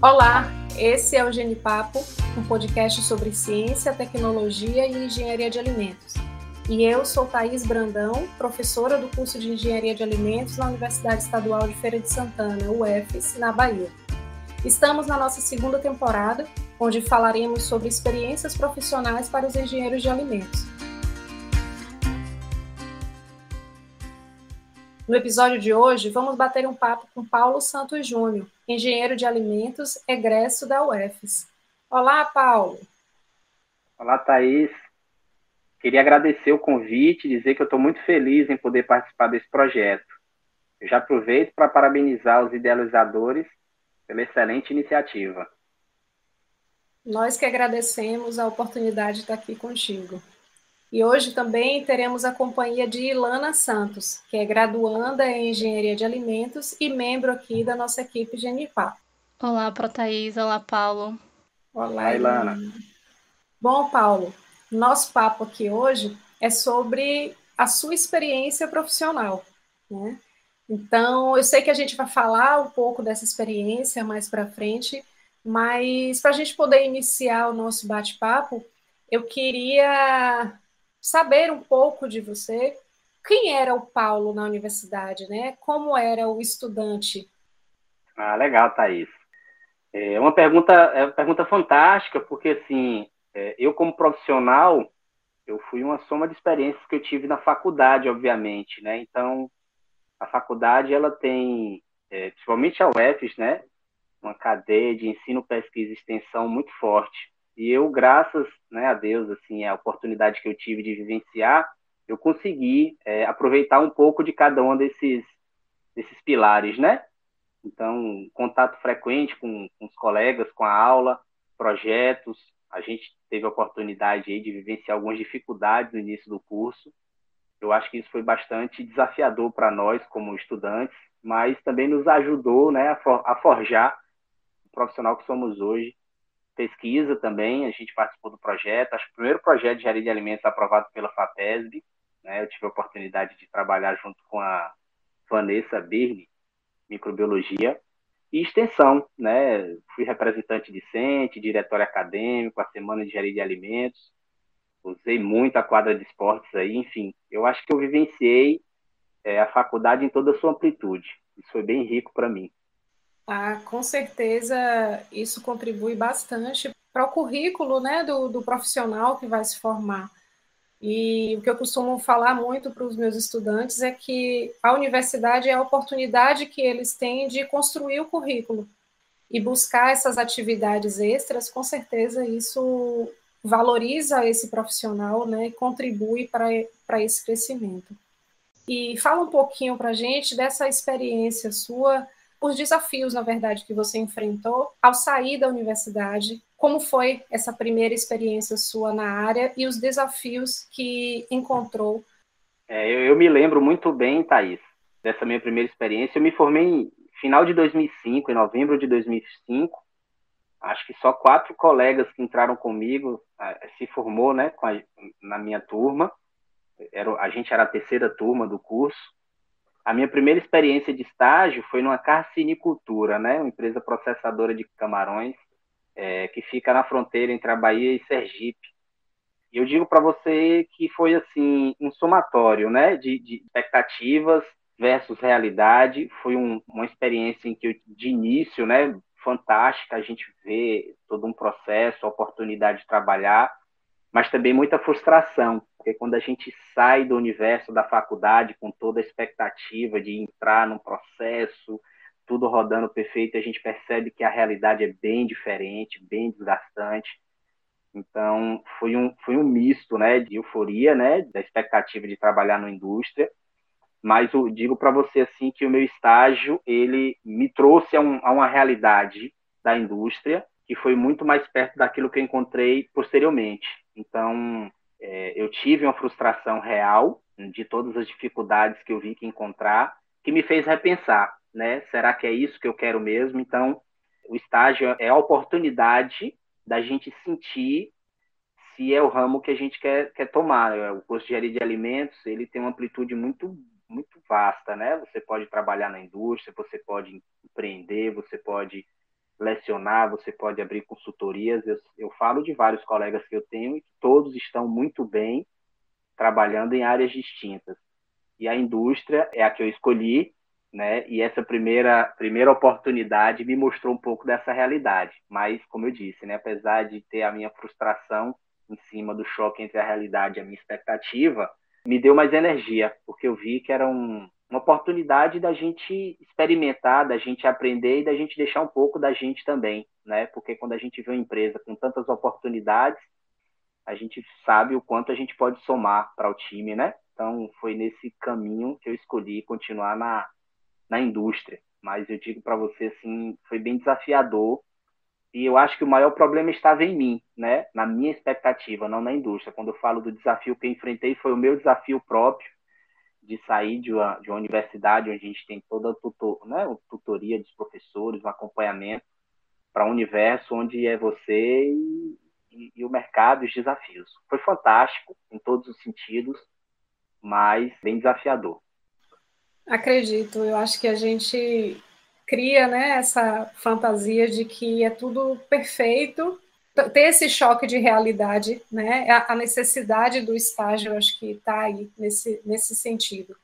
Olá, esse é o Genipapo, um podcast sobre ciência, tecnologia e engenharia de alimentos. E eu sou Thaís Brandão, professora do curso de Engenharia de Alimentos na Universidade Estadual de Feira de Santana, UFES, na Bahia. Estamos na nossa segunda temporada, onde falaremos sobre experiências profissionais para os engenheiros de alimentos. No episódio de hoje, vamos bater um papo com Paulo Santos Júnior, engenheiro de alimentos, egresso da UFES. Olá, Paulo. Olá, Thaís. Queria agradecer o convite e dizer que eu estou muito feliz em poder participar desse projeto. Eu já aproveito para parabenizar os idealizadores pela excelente iniciativa. Nós que agradecemos a oportunidade de estar aqui contigo. E hoje também teremos a companhia de Ilana Santos, que é graduanda em Engenharia de Alimentos e membro aqui da nossa equipe Genipá. Olá, Protaís. Olá, Paulo. Olá, Olá Ilana. Bom, Paulo, nosso papo aqui hoje é sobre a sua experiência profissional, né? Então, eu sei que a gente vai falar um pouco dessa experiência mais para frente, mas para a gente poder iniciar o nosso bate-papo, eu queria saber um pouco de você. Quem era o Paulo na universidade, né? Como era o estudante? Ah, legal, Thaís. É uma pergunta, é uma pergunta fantástica, porque assim, é, eu como profissional, eu fui uma soma de experiências que eu tive na faculdade, obviamente, né? Então, a faculdade ela tem, é, principalmente a UFES, né? Uma cadeia de ensino, pesquisa e extensão muito forte. E eu, graças né, a Deus, assim, a oportunidade que eu tive de vivenciar, eu consegui é, aproveitar um pouco de cada um desses, desses pilares, né? Então, contato frequente com, com os colegas, com a aula, projetos. A gente teve a oportunidade aí de vivenciar algumas dificuldades no início do curso. Eu acho que isso foi bastante desafiador para nós como estudantes, mas também nos ajudou né, a, for, a forjar o profissional que somos hoje pesquisa também, a gente participou do projeto, acho que o primeiro projeto de engenharia de alimentos aprovado pela FAPESB, né, eu tive a oportunidade de trabalhar junto com a Vanessa Birne, microbiologia, e extensão, né, fui representante discente, diretório acadêmico, a semana de engenharia de alimentos, usei muito a quadra de esportes aí, enfim, eu acho que eu vivenciei é, a faculdade em toda a sua amplitude, isso foi bem rico para mim. Ah, com certeza isso contribui bastante para o currículo né, do, do profissional que vai se formar. E o que eu costumo falar muito para os meus estudantes é que a universidade é a oportunidade que eles têm de construir o currículo e buscar essas atividades extras, com certeza isso valoriza esse profissional né, e contribui para esse crescimento. E fala um pouquinho para a gente dessa experiência sua os desafios, na verdade, que você enfrentou ao sair da universidade. Como foi essa primeira experiência sua na área e os desafios que encontrou? É, eu, eu, me lembro muito bem, Thaís, dessa minha primeira experiência. Eu me formei em final de 2005, em novembro de 2005. Acho que só quatro colegas que entraram comigo se formou, né, a, na minha turma. Era, a gente era a terceira turma do curso. A minha primeira experiência de estágio foi numa carcinicultura, né? Uma empresa processadora de camarões é, que fica na fronteira entre a Bahia e Sergipe. E eu digo para você que foi assim um somatório, né? De, de expectativas versus realidade. Foi um, uma experiência em que eu, de início, né? Fantástica, a gente vê todo um processo, oportunidade de trabalhar mas também muita frustração, porque quando a gente sai do universo da faculdade com toda a expectativa de entrar num processo, tudo rodando perfeito, a gente percebe que a realidade é bem diferente, bem desgastante. Então, foi um, foi um misto né, de euforia, né, da expectativa de trabalhar na indústria, mas eu digo para você assim que o meu estágio ele me trouxe a, um, a uma realidade da indústria que foi muito mais perto daquilo que eu encontrei posteriormente. Então, é, eu tive uma frustração real de todas as dificuldades que eu vi que encontrar, que me fez repensar, né? Será que é isso que eu quero mesmo? Então, o estágio é a oportunidade da gente sentir se é o ramo que a gente quer, quer tomar. É, o curso de engenharia de alimentos, ele tem uma amplitude muito muito vasta, né? Você pode trabalhar na indústria, você pode empreender, você pode lecionar, você pode abrir consultorias. Eu, eu falo de vários colegas que eu tenho e todos estão muito bem trabalhando em áreas distintas. E a indústria é a que eu escolhi, né? E essa primeira primeira oportunidade me mostrou um pouco dessa realidade. Mas, como eu disse, né? Apesar de ter a minha frustração em cima do choque entre a realidade e a minha expectativa, me deu mais energia, porque eu vi que era um, uma oportunidade da gente experimentar, da gente aprender e da gente deixar um pouco da gente também, né? Porque quando a gente vê uma empresa com tantas oportunidades, a gente sabe o quanto a gente pode somar para o time, né? Então, foi nesse caminho que eu escolhi continuar na, na indústria. Mas eu digo para você, assim, foi bem desafiador. E eu acho que o maior problema estava em mim, né? Na minha expectativa, não na indústria. Quando eu falo do desafio que eu enfrentei, foi o meu desafio próprio de sair de uma, de uma universidade onde a gente tem toda a tutor, né, tutoria dos professores, um acompanhamento para um universo onde é você e, e, e o mercado e os desafios. Foi fantástico em todos os sentidos, mas bem desafiador. Acredito, eu acho que a gente cria né, essa fantasia de que é tudo perfeito, ter esse choque de realidade, né, a necessidade do estágio, acho que está aí nesse, nesse sentido,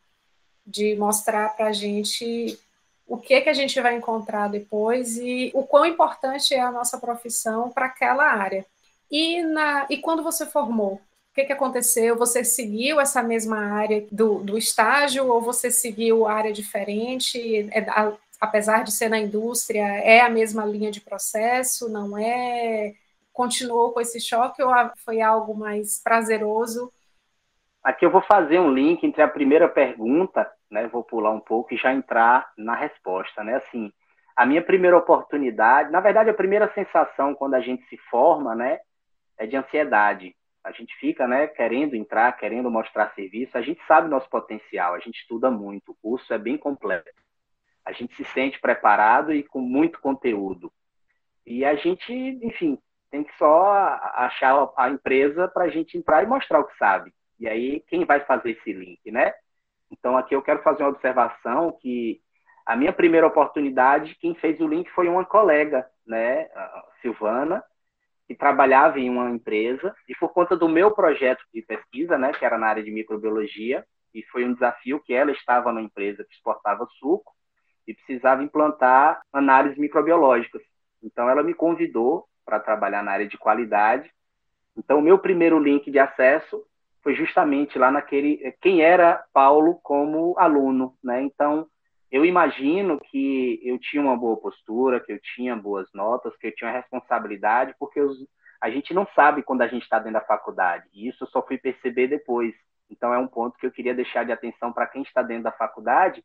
de mostrar para a gente o que, que a gente vai encontrar depois e o quão importante é a nossa profissão para aquela área. E, na, e quando você formou, o que, que aconteceu? Você seguiu essa mesma área do, do estágio ou você seguiu área diferente? É, a, apesar de ser na indústria, é a mesma linha de processo? Não é? Continuou com esse choque ou foi algo mais prazeroso? Aqui eu vou fazer um link entre a primeira pergunta, né? Vou pular um pouco e já entrar na resposta, né? Assim, a minha primeira oportunidade, na verdade, a primeira sensação quando a gente se forma, né, é de ansiedade a gente fica, né, querendo entrar, querendo mostrar serviço, a gente sabe nosso potencial, a gente estuda muito, o curso é bem completo. A gente se sente preparado e com muito conteúdo. E a gente, enfim, tem que só achar a empresa para a gente entrar e mostrar o que sabe. E aí, quem vai fazer esse link, né? Então, aqui eu quero fazer uma observação que a minha primeira oportunidade, quem fez o link foi uma colega, né, Silvana, que trabalhava em uma empresa e por conta do meu projeto de pesquisa, né, que era na área de microbiologia, e foi um desafio que ela estava na empresa que exportava suco e precisava implantar análises microbiológicas. Então ela me convidou para trabalhar na área de qualidade. Então o meu primeiro link de acesso foi justamente lá naquele quem era Paulo como aluno, né? Então eu imagino que eu tinha uma boa postura, que eu tinha boas notas, que eu tinha responsabilidade, porque os, a gente não sabe quando a gente está dentro da faculdade. E isso eu só fui perceber depois. Então é um ponto que eu queria deixar de atenção para quem está dentro da faculdade,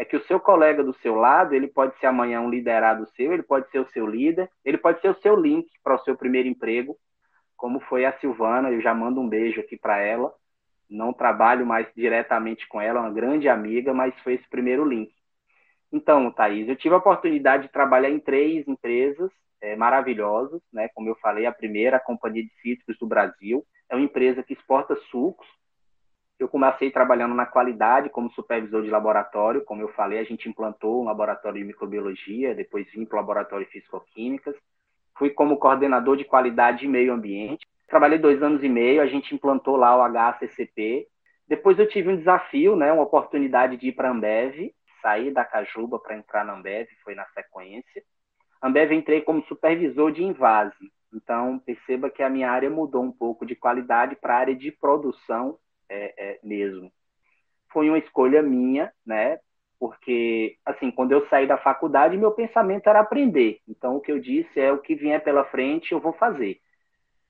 é que o seu colega do seu lado, ele pode ser amanhã um liderado seu, ele pode ser o seu líder, ele pode ser o seu link para o seu primeiro emprego, como foi a Silvana, eu já mando um beijo aqui para ela. Não trabalho mais diretamente com ela, uma grande amiga, mas foi esse primeiro link. Então, Thaís, eu tive a oportunidade de trabalhar em três empresas é, maravilhosas, né? Como eu falei, a primeira, a Companhia de Cítricos do Brasil, é uma empresa que exporta sucos. Eu comecei trabalhando na qualidade como supervisor de laboratório, como eu falei, a gente implantou um laboratório de microbiologia, depois vim para o laboratório de fisicoquímicas. Fui como coordenador de qualidade e meio ambiente. Trabalhei dois anos e meio, a gente implantou lá o HACCP. Depois eu tive um desafio, né, uma oportunidade de ir para a Ambev, saí da Cajuba para entrar na Ambev, foi na sequência. Ambev entrei como supervisor de invase. Então, perceba que a minha área mudou um pouco de qualidade para a área de produção é, é, mesmo. Foi uma escolha minha, né? Porque, assim, quando eu saí da faculdade, meu pensamento era aprender. Então, o que eu disse é o que vier pela frente, eu vou fazer.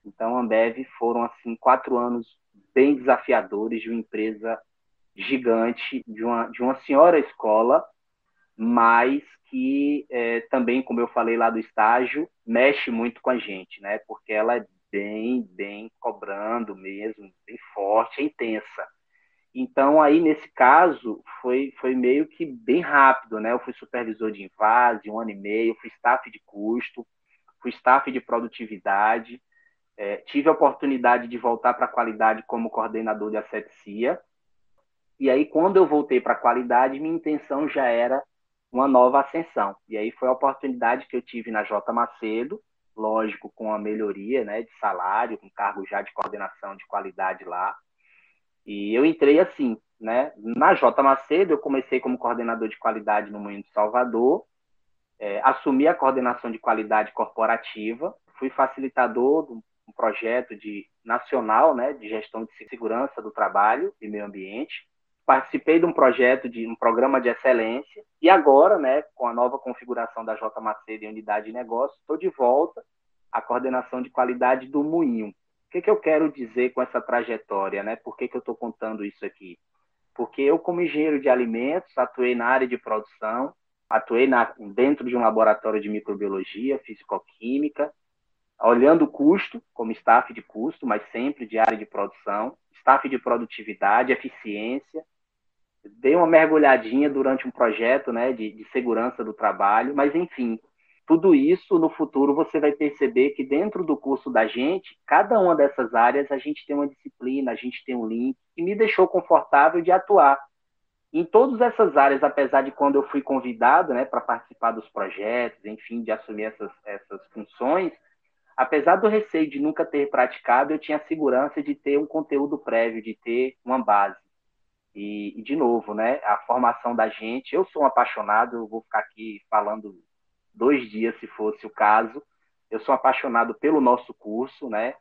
Então, a Ambev foram, assim, quatro anos bem desafiadores de uma empresa gigante de uma, de uma senhora escola, mas que é, também, como eu falei lá do estágio, mexe muito com a gente, né? Porque ela é bem, bem cobrando mesmo, bem forte, é intensa. Então, aí, nesse caso, foi, foi meio que bem rápido, né? Eu fui supervisor de invase, um ano e meio, fui staff de custo, fui staff de produtividade, é, tive a oportunidade de voltar para a qualidade como coordenador de asepsia, e aí, quando eu voltei para a qualidade, minha intenção já era uma nova ascensão. E aí foi a oportunidade que eu tive na J Macedo, lógico, com a melhoria né, de salário, com cargo já de coordenação de qualidade lá. E eu entrei assim, né? Na J Macedo, eu comecei como coordenador de qualidade no Moinho de Salvador, é, assumi a coordenação de qualidade corporativa, fui facilitador de um projeto de nacional, né, de gestão de segurança do trabalho e meio ambiente. Participei de um projeto de um programa de excelência e agora, né, com a nova configuração da J Macedo em unidade de negócio, estou de volta à coordenação de qualidade do Moinho. O que, que eu quero dizer com essa trajetória, né? Por que, que eu estou contando isso aqui? Porque eu, como engenheiro de alimentos, atuei na área de produção, atuei na, dentro de um laboratório de microbiologia, fisicoquímica, olhando o custo, como staff de custo, mas sempre de área de produção, staff de produtividade, eficiência. Dei uma mergulhadinha durante um projeto né, de, de segurança do trabalho, mas enfim, tudo isso no futuro você vai perceber que dentro do curso da gente, cada uma dessas áreas a gente tem uma disciplina, a gente tem um link, que me deixou confortável de atuar. Em todas essas áreas, apesar de quando eu fui convidado né, para participar dos projetos, enfim, de assumir essas, essas funções, apesar do receio de nunca ter praticado, eu tinha a segurança de ter um conteúdo prévio, de ter uma base. E, e, de novo, né, a formação da gente, eu sou um apaixonado, eu vou ficar aqui falando dois dias, se fosse o caso. Eu sou apaixonado pelo nosso curso, né,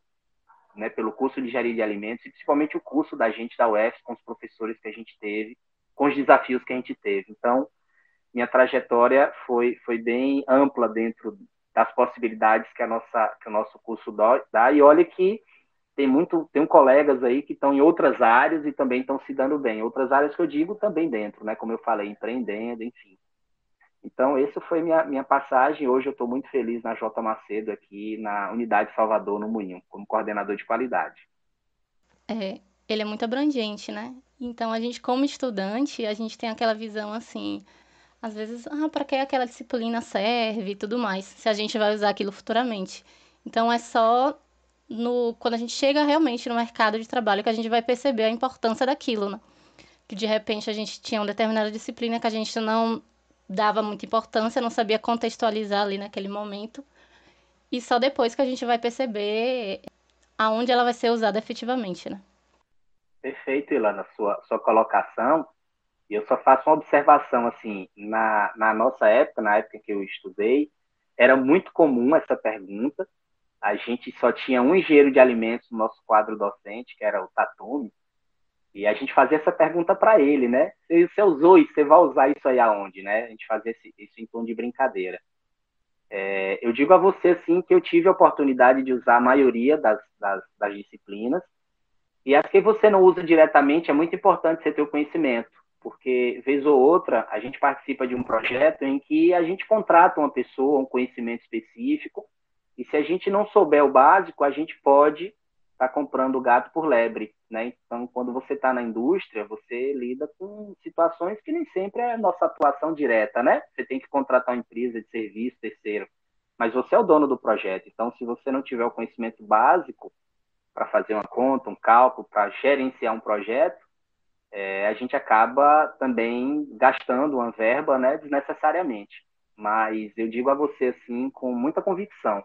né, pelo curso de engenharia de alimentos, e principalmente o curso da gente da UF, com os professores que a gente teve, com os desafios que a gente teve. Então, minha trajetória foi, foi bem ampla dentro das possibilidades que, a nossa, que o nosso curso dá. E olha que tem muito, tem colegas aí que estão em outras áreas e também estão se dando bem. Outras áreas que eu digo também dentro, né? Como eu falei, empreendendo, enfim. Então, essa foi minha, minha passagem. Hoje eu estou muito feliz na J Macedo, aqui na Unidade Salvador, no Moinho, como coordenador de qualidade. É, ele é muito abrangente, né? Então, a gente, como estudante, a gente tem aquela visão assim, às vezes, ah, para que aquela disciplina serve e tudo mais, se a gente vai usar aquilo futuramente. Então é só no quando a gente chega realmente no mercado de trabalho que a gente vai perceber a importância daquilo, né? Que de repente a gente tinha uma determinada disciplina que a gente não dava muita importância, não sabia contextualizar ali naquele momento. E só depois que a gente vai perceber aonde ela vai ser usada efetivamente, né? Perfeito, Ilana, sua, sua colocação. Eu só faço uma observação, assim, na, na nossa época, na época que eu estudei, era muito comum essa pergunta. A gente só tinha um engenheiro de alimentos no nosso quadro docente, que era o Tatumi, e a gente fazia essa pergunta para ele, né? Você usou isso, você vai usar isso aí aonde, né? A gente fazia esse, isso em tom de brincadeira. É, eu digo a você, assim, que eu tive a oportunidade de usar a maioria das, das, das disciplinas, e as que você não usa diretamente, é muito importante você ter o conhecimento porque vez ou outra a gente participa de um projeto em que a gente contrata uma pessoa, um conhecimento específico, e se a gente não souber o básico, a gente pode estar tá comprando gato por lebre, né? Então, quando você está na indústria, você lida com situações que nem sempre é nossa atuação direta, né? Você tem que contratar uma empresa de serviço terceiro, mas você é o dono do projeto. Então, se você não tiver o conhecimento básico para fazer uma conta, um cálculo, para gerenciar um projeto, é, a gente acaba também gastando uma verba né, desnecessariamente. Mas eu digo a você assim com muita convicção,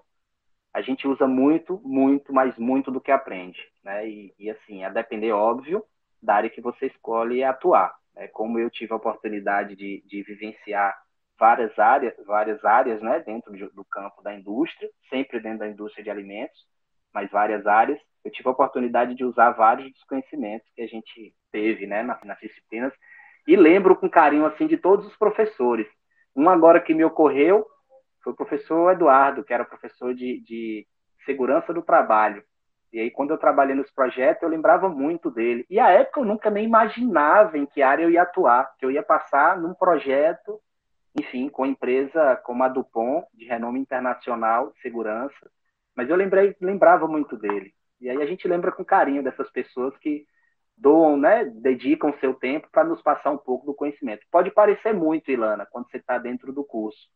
a gente usa muito, muito, mas muito do que aprende, né? E, e assim, a depender, óbvio, da área que você escolhe atuar. Né? Como eu tive a oportunidade de, de vivenciar várias áreas, várias áreas, né, dentro do campo da indústria, sempre dentro da indústria de alimentos, mas várias áreas. Eu tive a oportunidade de usar vários dos conhecimentos que a gente teve, né, nas, nas disciplinas, e lembro com carinho, assim, de todos os professores. Um agora que me ocorreu foi o professor Eduardo, que era professor de, de segurança do trabalho. E aí, quando eu trabalhei nos projetos, eu lembrava muito dele. E a época eu nunca nem imaginava em que área eu ia atuar, que eu ia passar num projeto, enfim, com empresa como a Dupont, de renome internacional de segurança. Mas eu lembrei, lembrava muito dele. E aí a gente lembra com carinho dessas pessoas que doam, né, dedicam seu tempo para nos passar um pouco do conhecimento. Pode parecer muito, Ilana, quando você está dentro do curso,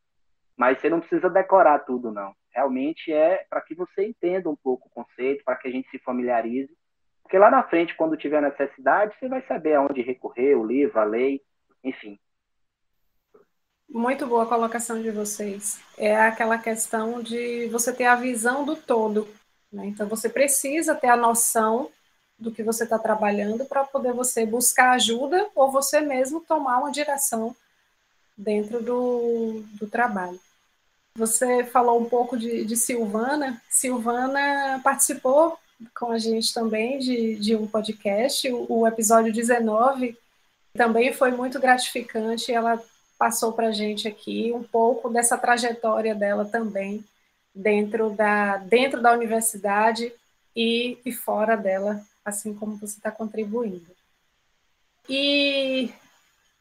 mas você não precisa decorar tudo, não. Realmente é para que você entenda um pouco o conceito, para que a gente se familiarize, porque lá na frente, quando tiver necessidade, você vai saber aonde recorrer, o livro, a lei, enfim. Muito boa a colocação de vocês. É aquela questão de você ter a visão do todo. Né? Então, você precisa ter a noção do que você está trabalhando para poder você buscar ajuda ou você mesmo tomar uma direção dentro do, do trabalho. Você falou um pouco de, de Silvana. Silvana participou com a gente também de, de um podcast, o, o episódio 19 também foi muito gratificante. Ela passou para a gente aqui um pouco dessa trajetória dela também dentro da, dentro da universidade e, e fora dela, assim como você está contribuindo. E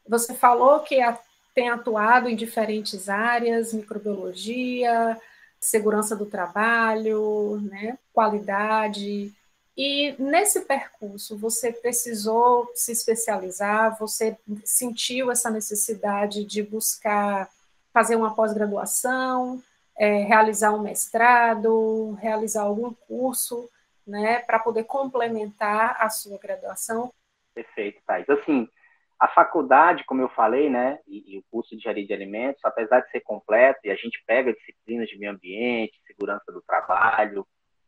você falou que a, tem atuado em diferentes áreas, microbiologia, segurança do trabalho, né, qualidade, e nesse percurso, você precisou se especializar, você sentiu essa necessidade de buscar fazer uma pós-graduação, é, realizar um mestrado, realizar algum curso, né, para poder complementar a sua graduação? Perfeito, Thais. Assim, a faculdade, como eu falei, né, e, e, o curso de engenharia de alimentos, apesar de ser completo, e a gente pega disciplinas de meio ambiente, segurança do trabalho,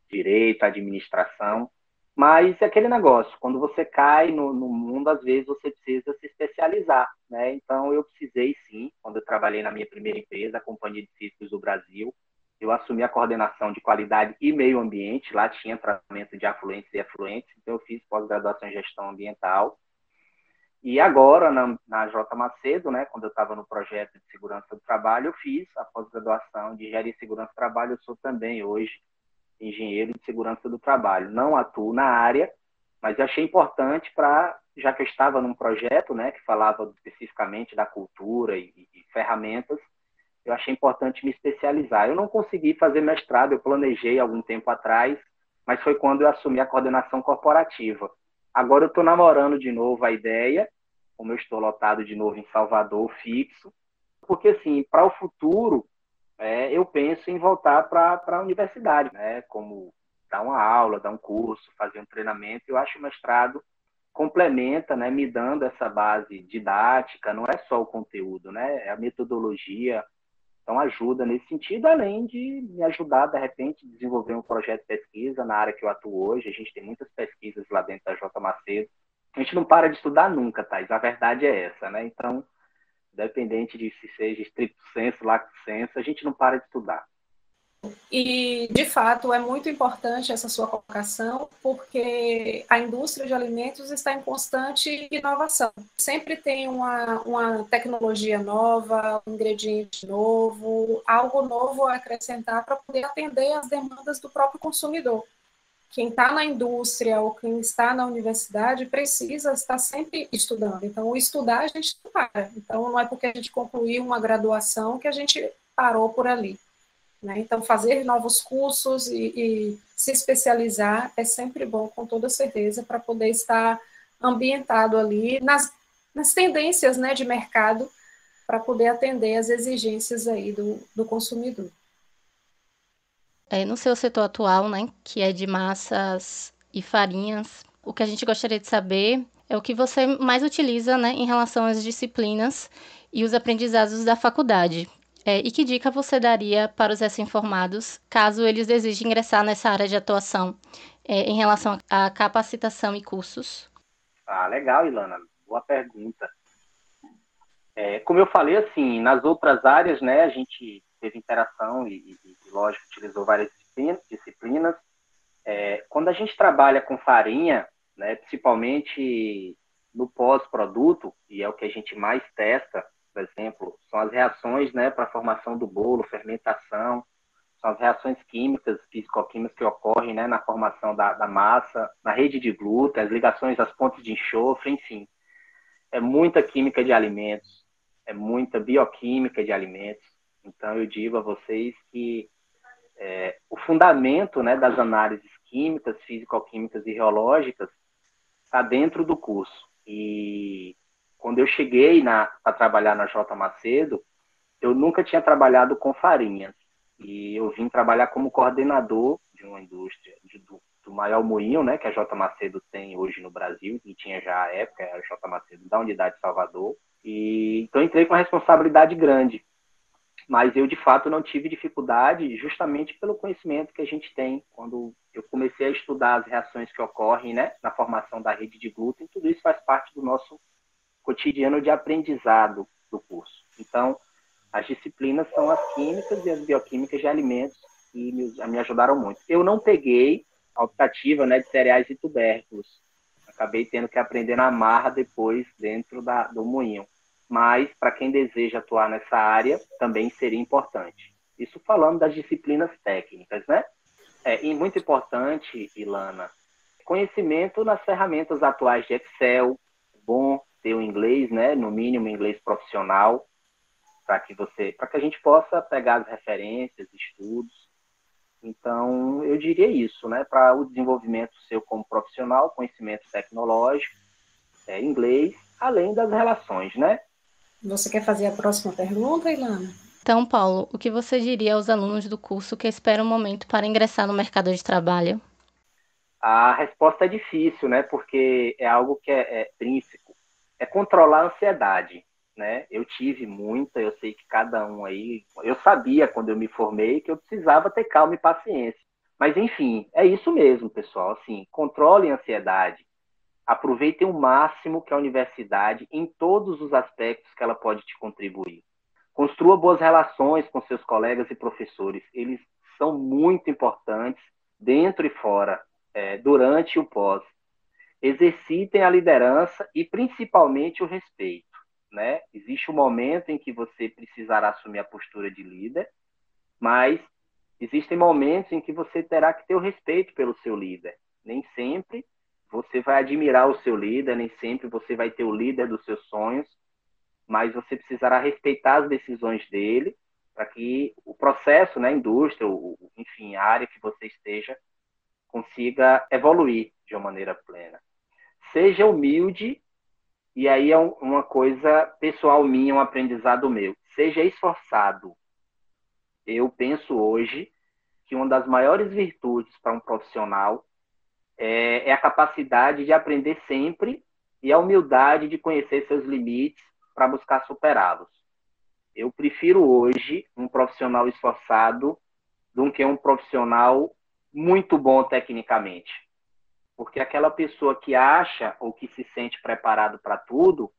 direito, administração, mas é aquele negócio, quando você cai no, no, mundo, às vezes você precisa se especializar, né? Então eu precisei sim, quando eu trabalhei na minha primeira empresa, a Companhia de Cítricos do Brasil, eu assumi a coordenação de qualidade e meio ambiente, lá tinha tratamento de afluentes e efluentes, então eu fiz pós-graduação em gestão ambiental. E agora, na, na J. Macedo, né, quando eu estava no projeto de segurança do trabalho, eu fiz a pós-graduação de engenharia e segurança do trabalho, eu sou também hoje engenheiro de segurança do trabalho. Não atuo na área, mas achei importante para, já que eu estava num projeto né, que falava especificamente da cultura e, e ferramentas, eu achei importante me especializar. Eu não consegui fazer mestrado, eu planejei algum tempo atrás, mas foi quando eu assumi a coordenação corporativa. Agora eu estou namorando de novo a ideia, como eu estou lotado de novo em Salvador, fixo, porque assim, para o futuro, é, eu penso em voltar para a universidade, né? Como dar uma aula, dar um curso, fazer um treinamento. Eu acho que o mestrado complementa, né? Me dando essa base didática, não é só o conteúdo, né? É a metodologia. Então ajuda nesse sentido, além de me ajudar de repente a desenvolver um projeto de pesquisa na área que eu atuo hoje. A gente tem muitas pesquisas lá dentro da J Macedo. A gente não para de estudar nunca, Thais. A verdade é essa, né? Então independente de se seja estricto senso, lacto senso, a gente não para de estudar. E, de fato, é muito importante essa sua colocação, porque a indústria de alimentos está em constante inovação. Sempre tem uma, uma tecnologia nova, um ingrediente novo, algo novo a acrescentar para poder atender às demandas do próprio consumidor quem está na indústria ou quem está na universidade precisa estar sempre estudando. Então, o estudar a gente não para. Então, não é porque a gente concluiu uma graduação que a gente parou por ali. Né? Então, fazer novos cursos e, e, se especializar é sempre bom, com toda certeza, para poder estar ambientado ali nas, nas tendências né, de mercado para poder atender as exigências aí do, do consumidor é, no seu setor atual, né, que é de massas e farinhas, o que a gente gostaria de saber é o que você mais utiliza, né, em relação às disciplinas e os aprendizados da faculdade. É, e que dica você daria para os recém-formados caso eles desejem ingressar nessa área de atuação é, em relação à capacitação e cursos? Ah, legal, Ilana. Boa pergunta. É, como eu falei, assim, nas outras áreas, né, a gente teve interação e, e, lógico, utilizou várias disciplinas. É, quando a gente trabalha com farinha, né, principalmente no pós-produto, e é o que a gente mais testa, por exemplo, são as reações né, para a formação do bolo, fermentação, são as reações químicas, físico-químicas que ocorrem né, na formação da, da, massa, na rede de glúten, as ligações às pontes de enxofre, enfim. É muita química de alimentos, é muita bioquímica de alimentos. Então, eu digo a vocês que é, o fundamento né, das análises químicas, físico-químicas e reológicas está dentro do curso. E quando eu cheguei para trabalhar na J. Macedo, eu nunca tinha trabalhado com farinhas. E eu vim trabalhar como coordenador de uma indústria, de, do, do, maior moinho né, que a J. Macedo tem hoje no Brasil, e tinha já à época, a J. Macedo da Unidade de Salvador. E Então, entrei com uma responsabilidade grande. Mas eu, de fato, não tive dificuldade justamente pelo conhecimento que a gente tem. Quando eu comecei a estudar as reações que ocorrem né, na formação da rede de glúten, tudo isso faz parte do nosso cotidiano de aprendizado do curso. Então, as disciplinas são as químicas e as bioquímicas de alimentos que me, ajudaram muito. Eu não peguei a optativa né, de cereais e tubérculos. Acabei tendo que aprender na marra depois dentro da, do moinho. Mas, para quem deseja atuar nessa área, também seria importante. Isso falando das disciplinas técnicas, né? É, e muito importante, Ilana, conhecimento nas ferramentas atuais de Excel, bom ter o inglês, né? No mínimo inglês profissional, para que você, para que a gente possa pegar as referências, estudos. Então, eu diria isso, né? Para o desenvolvimento seu como profissional, conhecimento tecnológico, é, inglês, além das relações, né? Você quer fazer a próxima pergunta, Ilana? Então, Paulo, o que você diria aos alunos do curso que esperam um momento para ingressar no mercado de trabalho? A resposta é difícil, né? Porque é algo que é, é intrínseco. É controlar a ansiedade né? Eu tive muita, eu sei que cada um aí, eu sabia quando eu me formei que eu precisava ter calma e paciência. Mas enfim, é isso mesmo, pessoal. Assim, controlem a ansiedade, aproveitem o máximo que a universidade, em todos os aspectos que ela pode te contribuir. Construa boas relações com seus colegas e professores. Eles são muito importantes dentro e fora, é, durante e o pós. Exercitem a liderança e principalmente o respeito né? Existe um momento em que você precisará assumir a postura de líder, mas existem momentos em que você terá que ter o respeito pelo seu líder. Nem sempre você vai admirar o seu líder, nem sempre você vai ter o líder dos seus sonhos, mas você precisará respeitar as decisões dele para que o processo, né, indústria, enfim, a área que você esteja, consiga evoluir de uma maneira plena. Seja humilde e aí é uma coisa pessoal minha, um aprendizado meu. Seja esforçado. Eu penso hoje que uma das maiores virtudes para um profissional é, é a capacidade de aprender sempre e a humildade de conhecer seus limites para buscar superá-los. Eu prefiro hoje um profissional esforçado do que um profissional muito bom tecnicamente. Porque aquela pessoa que acha ou que se sente preparado para tudo,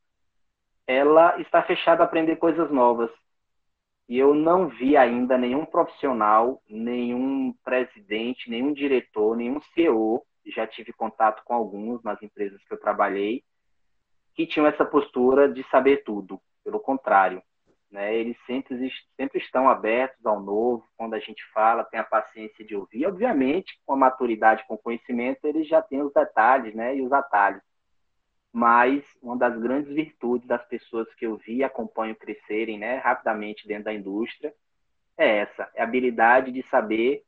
ela está fechada a aprender coisas novas. E eu não vi ainda nenhum profissional, nenhum presidente, nenhum diretor, nenhum CEO, já tive contato com alguns nas empresas que eu trabalhei, que tinham essa postura de saber tudo. Pelo contrário, né? Eles sempre, sempre estão abertos ao novo, quando a gente fala, tem a paciência de ouvir. Obviamente, com a maturidade, com o conhecimento, eles já têm os detalhes né? e os atalhos. Mas uma das grandes virtudes das pessoas que eu vi e acompanho crescerem né, rapidamente dentro da indústria é essa, é a habilidade de saber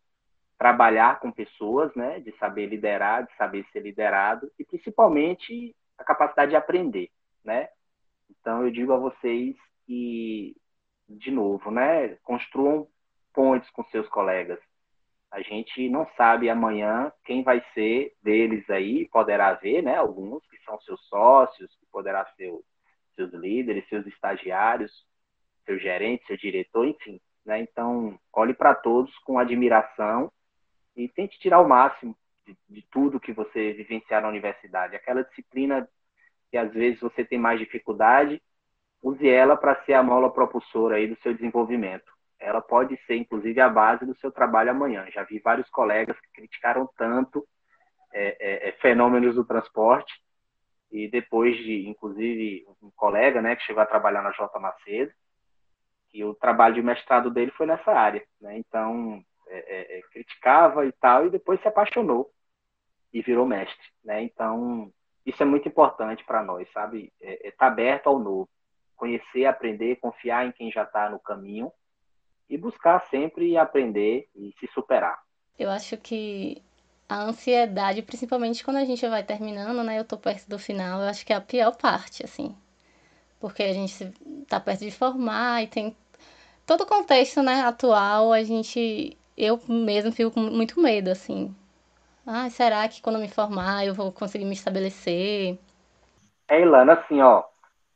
trabalhar com pessoas, né, de saber liderar, de saber ser liderado e principalmente a capacidade de aprender, né? Então eu digo a vocês e, de novo, né, construam pontes com seus colegas. A gente não sabe amanhã quem vai ser deles aí, poderá haver, né, alguns que são seus sócios, que poderá ser seus líderes, seus estagiários, seu gerente, seu diretor, enfim. Né? Então, olhe para todos com admiração e tente tirar o máximo de, de, tudo que você vivenciar na universidade. Aquela disciplina que às vezes você tem mais dificuldade, use ela para ser a mola propulsora aí do seu desenvolvimento. Ela pode ser, inclusive, a base do seu trabalho amanhã. Já vi vários colegas que criticaram tanto é, é, é fenômenos do transporte e depois de, inclusive, um colega, né, que chegou a trabalhar na J. Macedo, e o trabalho de mestrado dele foi nessa área, né? Então, é, é, é, criticava e tal, e depois se apaixonou e virou mestre, né? Então, isso é muito importante para nós, sabe? É, tá aberto ao novo conhecer, aprender, confiar em quem já está no caminho e buscar sempre aprender e se superar. Eu acho que a ansiedade, principalmente quando a gente vai terminando, né? Eu tô perto do final, eu acho que é a pior parte, assim. Porque a gente tá perto de formar e tem todo o contexto, né, atual, a gente eu mesmo fico com muito medo, assim. Ah, será que quando eu me formar eu vou conseguir me estabelecer? É, Ilana, assim, ó,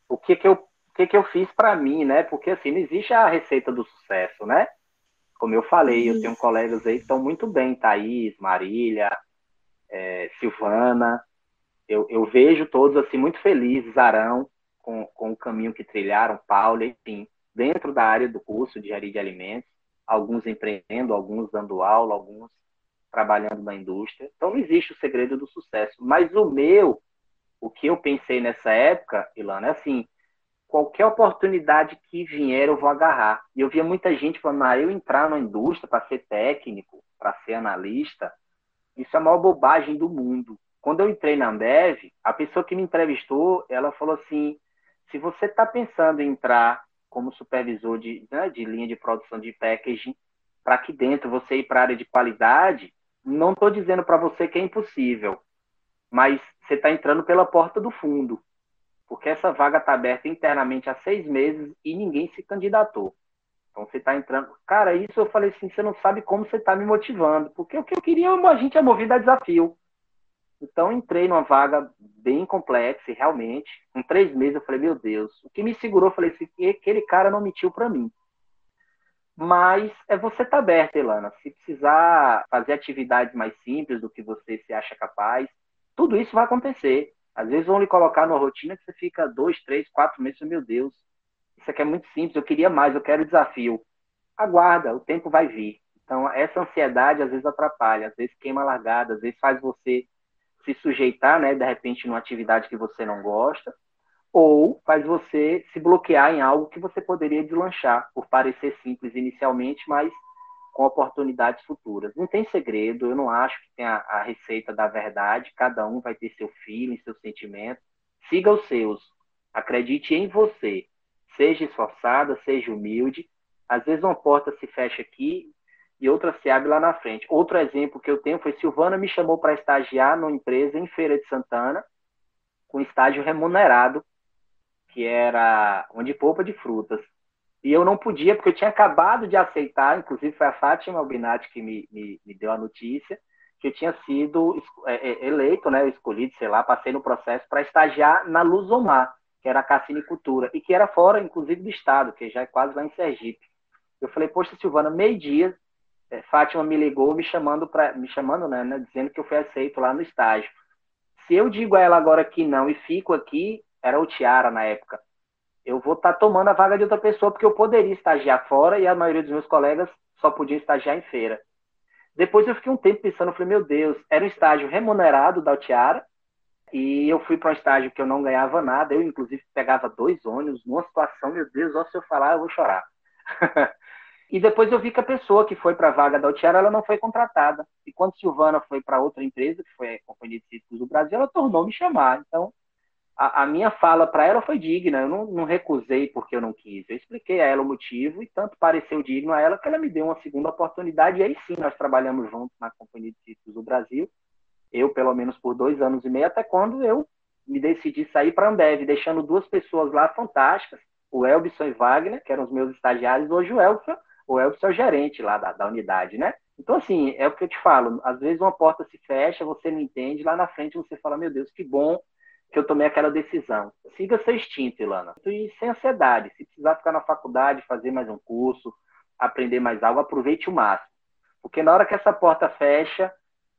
o que que eu que, que eu fiz para mim, né? Porque assim, não existe a receita do sucesso, né? Como eu falei, eu tenho colegas aí que estão muito bem, Thaís, Marília, é, Silvana. Eu, eu, vejo todos assim muito felizes, Arão, com, com o caminho que trilharam, Paulo, enfim, dentro da área do curso de engenharia de alimentos, alguns empreendendo, alguns dando aula, alguns trabalhando na indústria. Então não existe o segredo do sucesso. Mas o meu, o que eu pensei nessa época, Ilana, é assim, qualquer oportunidade que vier eu vou agarrar. E eu via muita gente falando, ah, eu entrar na indústria para ser técnico, para ser analista, isso é a maior bobagem do mundo. Quando eu entrei na Ambev, a pessoa que me entrevistou, ela falou assim, se você está pensando em entrar como supervisor de, né, de linha de produção de packaging, para aqui dentro você ir para a área de qualidade, não estou dizendo para você que é impossível, mas você está entrando pela porta do fundo, porque essa vaga está aberta internamente há seis meses e ninguém se candidatou. Então você está entrando. Cara, isso eu falei assim: você não sabe como você está me motivando, porque o que eu queria, a gente é movido a desafio. Então entrei numa vaga bem complexa, realmente, com três meses eu falei: meu Deus, o que me segurou, eu falei assim: aquele cara não mentiu para mim. Mas é você estar tá aberta, Elana. Se precisar fazer atividades mais simples do que você se acha capaz, tudo isso vai acontecer. Às vezes vão lhe colocar numa rotina que você fica dois, três, quatro meses, meu Deus, isso aqui é muito simples, eu queria mais, eu quero desafio. Aguarda, o tempo vai vir. Então, essa ansiedade às vezes atrapalha, às vezes queima largada, às vezes faz você se sujeitar, né, de repente, numa atividade que você não gosta, ou faz você se bloquear em algo que você poderia deslanchar, por parecer simples inicialmente, mas com oportunidades futuras. Não tem segredo, eu não acho que tem a, receita da verdade, cada um vai ter seu feeling, seu sentimento. Siga os seus, acredite em você, seja esforçada, seja humilde. Às vezes uma porta se fecha aqui e outra se abre lá na frente. Outro exemplo que eu tenho foi Silvana me chamou para estagiar numa empresa em Feira de Santana, com estágio remunerado que era onde polpa de frutas. E eu não podia, porque eu tinha acabado de aceitar, inclusive foi a Fátima Albinati que me, me, me deu a notícia, que eu tinha sido é, é, eleito, né, escolhido, sei lá, passei no processo para estagiar na Luzomar, que era a cassinicultura, e que era fora, inclusive, do estado, que já é quase lá em Sergipe. Eu falei, poxa, Silvana, meio-dia, Fátima me ligou me chamando, pra, me chamando né, né, dizendo que eu fui aceito lá no estágio. Se eu digo a ela agora que não e fico aqui, era o Tiara na época. Eu vou estar tá tomando a vaga de outra pessoa porque eu poderia estagiar fora e a maioria dos meus colegas só podia estagiar em feira. Depois eu fiquei um tempo pensando, falei, meu Deus, era um estágio remunerado da Tiara e eu fui para um estágio que eu não ganhava nada. Eu, inclusive, pegava dois ônibus numa situação, meu Deus, ó, se eu falar, eu vou chorar. e depois eu vi que a pessoa que foi para a vaga da Altiara, ela não foi contratada. E quando Silvana foi para outra empresa, que foi a Companhia de Cítricos do Brasil, ela tornou me chamar. Então, a, a minha fala para ela foi digna, eu não, não, recusei porque eu não quis. Eu expliquei a ela o motivo e tanto pareceu digno a ela que ela me deu uma segunda oportunidade. E aí sim, nós trabalhamos juntos na Companhia de Títulos do Brasil. Eu, pelo menos por dois anos e meio, até quando eu me decidi sair para a Ambev, deixando duas pessoas lá fantásticas, o Elbson e Wagner, que eram os meus estagiários, hoje o Elbson, o Elbson é o gerente lá da, da unidade, né? Então, assim, é o que eu te falo, às vezes uma porta se fecha, você não entende, lá na frente você fala, meu Deus, que bom que eu tomei aquela decisão. Siga seu instinto, Ilana. E sem ansiedade. Se precisar ficar na faculdade, fazer mais um curso, aprender mais algo, aproveite o máximo. Porque na hora que essa porta fecha,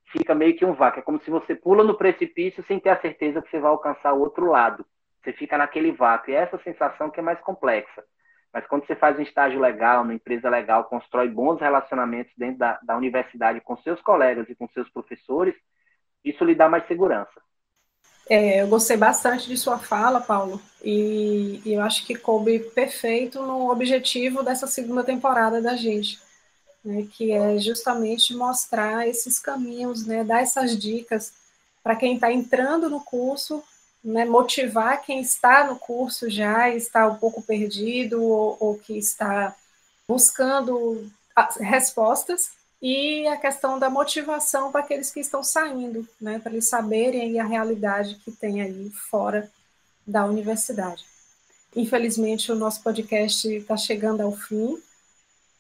fica meio que um vácuo. É como se você pula no precipício sem ter a certeza que você vai alcançar o outro lado. Você fica naquele vácuo. E é essa sensação que é mais complexa. Mas quando você faz um estágio legal, uma empresa legal, constrói bons relacionamentos dentro da, da universidade com seus colegas e com seus professores, isso lhe dá mais segurança. É, eu gostei bastante de sua fala, Paulo, e, e, eu acho que coube perfeito no objetivo dessa segunda temporada da gente, né, que é justamente mostrar esses caminhos, né, dar essas dicas para quem está entrando no curso, né, motivar quem está no curso já está um pouco perdido ou, ou que está buscando respostas e a questão da motivação para aqueles que estão saindo, né, para eles saberem a realidade que tem aí fora da universidade. Infelizmente, o nosso podcast está chegando ao fim.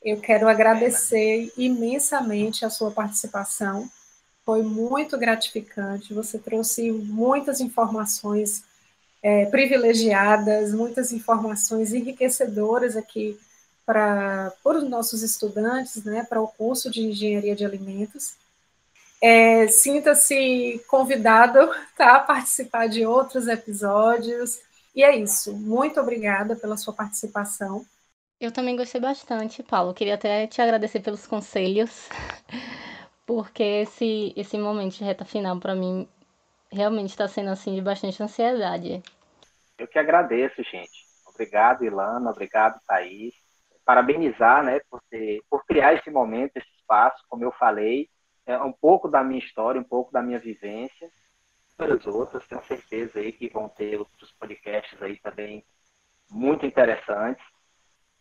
Eu quero agradecer imensamente a sua participação. Foi muito gratificante. Você trouxe muitas informações é, privilegiadas, muitas informações enriquecedoras aqui para, os nossos estudantes, né, para o curso de Engenharia de Alimentos. É, Sinta-se convidado tá, a participar de outros episódios. E é isso. Muito obrigada pela sua participação. Eu também gostei bastante, Paulo. Queria até te agradecer pelos conselhos, porque esse, esse momento de reta final para mim realmente está sendo assim de bastante ansiedade. Eu que agradeço, gente. Obrigado, Ilana. Obrigado, Thaís. Parabenizar, né, por, ter, por criar esse momento, esse espaço. Como eu falei, é um pouco da minha história, um pouco da minha vivência. Várias outras, tenho certeza aí que vão ter outros podcasts aí também muito interessantes.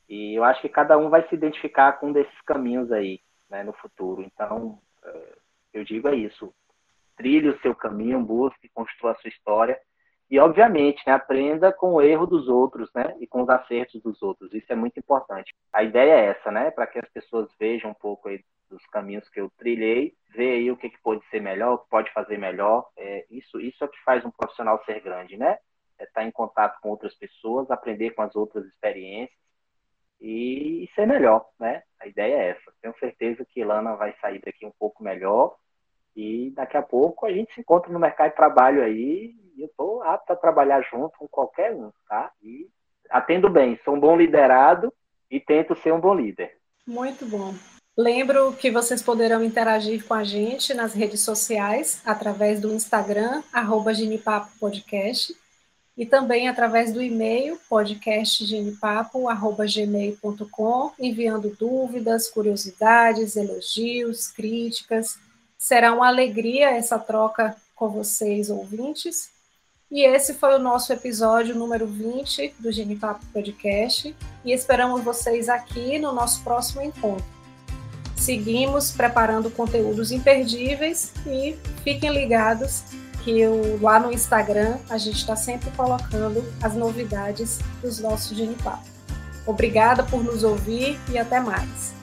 E eu acho que cada um vai se identificar com um desses caminhos aí, né, no futuro. Então, eu digo é isso trilhe o seu caminho, busque, construa a sua história e, obviamente, né, aprenda com o erro dos outros, né, e com os acertos dos outros. Isso é muito importante. A ideia é essa, né, para que as pessoas vejam um pouco aí dos caminhos que eu trilhei, ver aí o que, que pode ser melhor, o que pode fazer melhor. É, isso, isso é o que faz um profissional ser grande, né? É estar em contato com outras pessoas, aprender com as outras experiências e ser melhor, né? A ideia é essa. Tenho certeza que Lana vai sair daqui um pouco melhor e daqui a pouco a gente se encontra no mercado de trabalho aí e eu estou apto a trabalhar junto com qualquer um, tá? E atendo bem, sou um bom liderado e tento ser um bom líder. Muito bom. Lembro que vocês poderão interagir com a gente nas redes sociais, através do Instagram, arroba Podcast, e também através do e-mail, podcastgenipapo.gmail.com, enviando dúvidas, curiosidades, elogios, críticas, Será uma alegria essa troca com vocês, ouvintes. E esse foi o nosso episódio número 20 do Genipapo Podcast. E esperamos vocês aqui no nosso próximo encontro. Seguimos preparando conteúdos imperdíveis e fiquem ligados que lá no Instagram a gente está sempre colocando as novidades dos nossos Genipapo. Obrigada por nos ouvir e até mais.